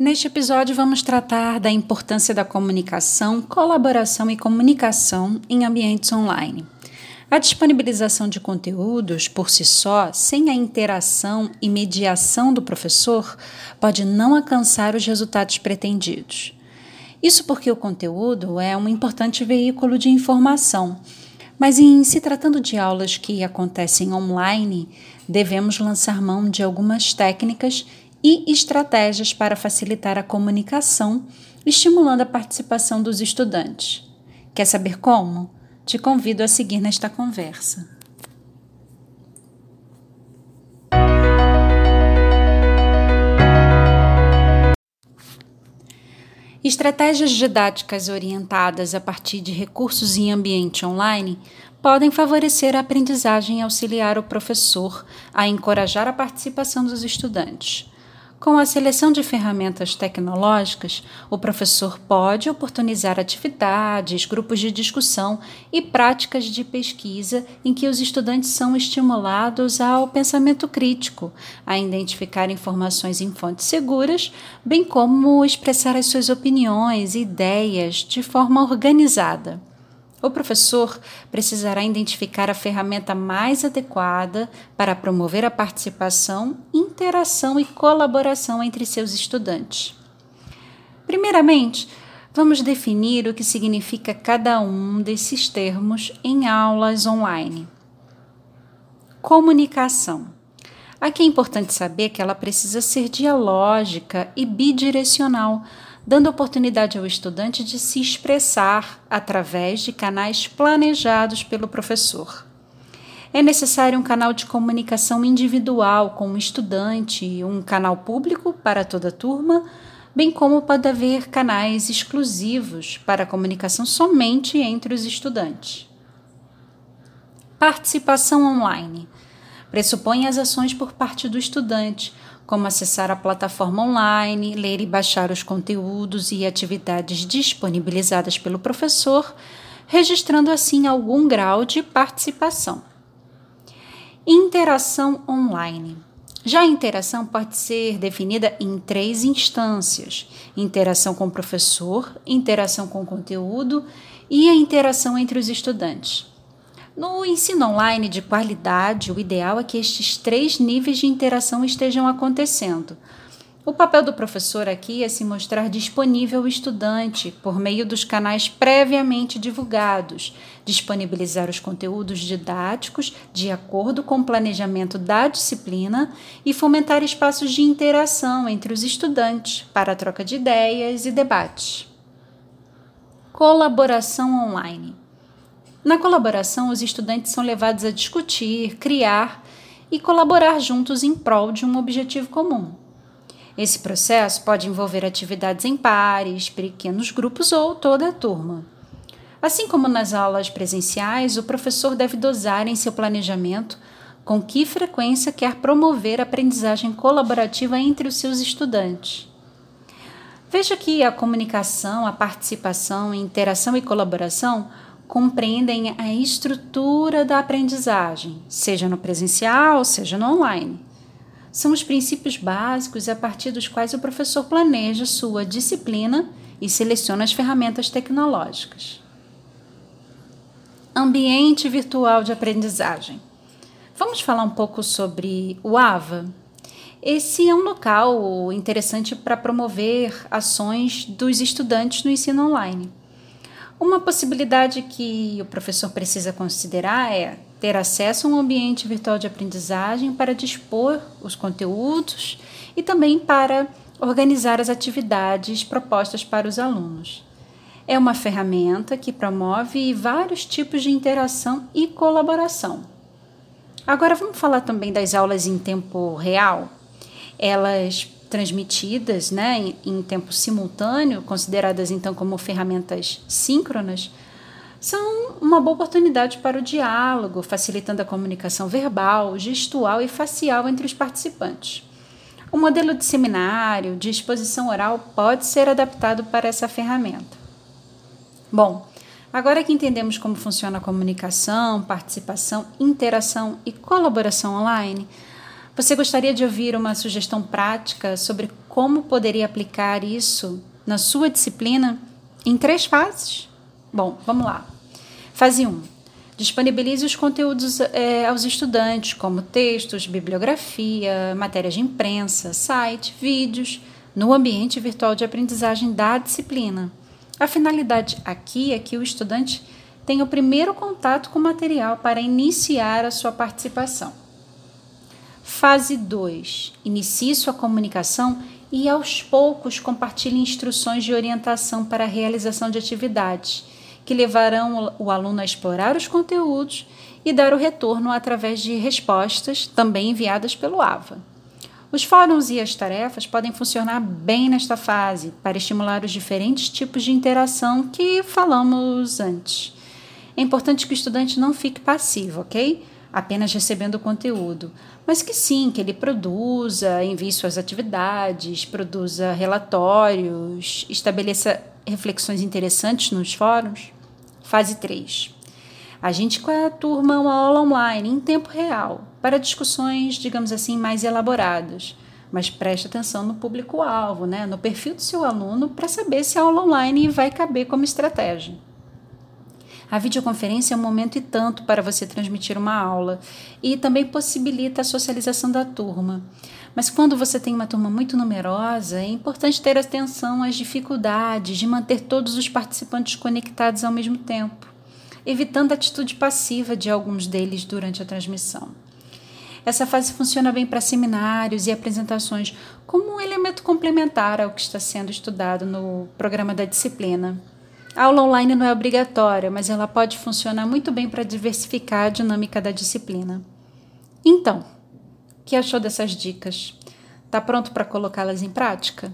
Neste episódio, vamos tratar da importância da comunicação, colaboração e comunicação em ambientes online. A disponibilização de conteúdos por si só, sem a interação e mediação do professor, pode não alcançar os resultados pretendidos. Isso porque o conteúdo é um importante veículo de informação, mas em se tratando de aulas que acontecem online, devemos lançar mão de algumas técnicas e estratégias para facilitar a comunicação, estimulando a participação dos estudantes. Quer saber como? Te convido a seguir nesta conversa. Estratégias didáticas orientadas a partir de recursos em ambiente online podem favorecer a aprendizagem e auxiliar o professor a encorajar a participação dos estudantes. Com a seleção de ferramentas tecnológicas, o professor pode oportunizar atividades, grupos de discussão e práticas de pesquisa em que os estudantes são estimulados ao pensamento crítico, a identificar informações em fontes seguras, bem como expressar as suas opiniões e ideias de forma organizada. O professor precisará identificar a ferramenta mais adequada para promover a participação, interação e colaboração entre seus estudantes. Primeiramente, vamos definir o que significa cada um desses termos em aulas online. Comunicação. Aqui é importante saber que ela precisa ser dialógica e bidirecional dando oportunidade ao estudante de se expressar através de canais planejados pelo professor. É necessário um canal de comunicação individual com o estudante, um canal público para toda a turma, bem como pode haver canais exclusivos para comunicação somente entre os estudantes. Participação online pressupõe as ações por parte do estudante, como acessar a plataforma online, ler e baixar os conteúdos e atividades disponibilizadas pelo professor, registrando assim algum grau de participação. Interação online. Já a interação pode ser definida em três instâncias: interação com o professor, interação com o conteúdo e a interação entre os estudantes. No ensino online de qualidade, o ideal é que estes três níveis de interação estejam acontecendo. O papel do professor aqui é se mostrar disponível ao estudante por meio dos canais previamente divulgados, disponibilizar os conteúdos didáticos de acordo com o planejamento da disciplina e fomentar espaços de interação entre os estudantes para troca de ideias e debates. Colaboração online. Na colaboração, os estudantes são levados a discutir, criar e colaborar juntos em prol de um objetivo comum. Esse processo pode envolver atividades em pares, pequenos grupos ou toda a turma. Assim como nas aulas presenciais, o professor deve dosar em seu planejamento com que frequência quer promover a aprendizagem colaborativa entre os seus estudantes. Veja que a comunicação, a participação, interação e colaboração compreendem a estrutura da aprendizagem, seja no presencial, seja no online. São os princípios básicos a partir dos quais o professor planeja sua disciplina e seleciona as ferramentas tecnológicas. Ambiente virtual de aprendizagem. Vamos falar um pouco sobre o AVA? Esse é um local interessante para promover ações dos estudantes no ensino online. Uma possibilidade que o professor precisa considerar é ter acesso a um ambiente virtual de aprendizagem para dispor os conteúdos e também para organizar as atividades propostas para os alunos. É uma ferramenta que promove vários tipos de interação e colaboração. Agora vamos falar também das aulas em tempo real. Elas transmitidas né, em, em tempo simultâneo, consideradas então como ferramentas síncronas, são uma boa oportunidade para o diálogo, facilitando a comunicação verbal, gestual e facial entre os participantes. O modelo de seminário, de exposição oral, pode ser adaptado para essa ferramenta. Bom, agora que entendemos como funciona a comunicação, participação, interação e colaboração online, você gostaria de ouvir uma sugestão prática sobre como poderia aplicar isso na sua disciplina em três fases? Bom, vamos lá. Fase 1. Disponibilize os conteúdos é, aos estudantes, como textos, bibliografia, matérias de imprensa, site, vídeos, no ambiente virtual de aprendizagem da disciplina. A finalidade aqui é que o estudante tenha o primeiro contato com o material para iniciar a sua participação. Fase 2. Inicie sua comunicação e aos poucos compartilhe instruções de orientação para a realização de atividades que levarão o aluno a explorar os conteúdos e dar o retorno através de respostas também enviadas pelo AVA. Os fóruns e as tarefas podem funcionar bem nesta fase para estimular os diferentes tipos de interação que falamos antes. É importante que o estudante não fique passivo, ok? Apenas recebendo conteúdo, mas que sim, que ele produza, envie suas atividades, produza relatórios, estabeleça reflexões interessantes nos fóruns. Fase 3. Agende com a turma uma aula online em tempo real, para discussões, digamos assim, mais elaboradas. Mas preste atenção no público-alvo, né? no perfil do seu aluno, para saber se a aula online vai caber como estratégia. A videoconferência é um momento e tanto para você transmitir uma aula e também possibilita a socialização da turma. Mas quando você tem uma turma muito numerosa, é importante ter atenção às dificuldades de manter todos os participantes conectados ao mesmo tempo, evitando a atitude passiva de alguns deles durante a transmissão. Essa fase funciona bem para seminários e apresentações como um elemento complementar ao que está sendo estudado no programa da disciplina. A aula online não é obrigatória, mas ela pode funcionar muito bem para diversificar a dinâmica da disciplina. Então, o que achou dessas dicas? Está pronto para colocá-las em prática?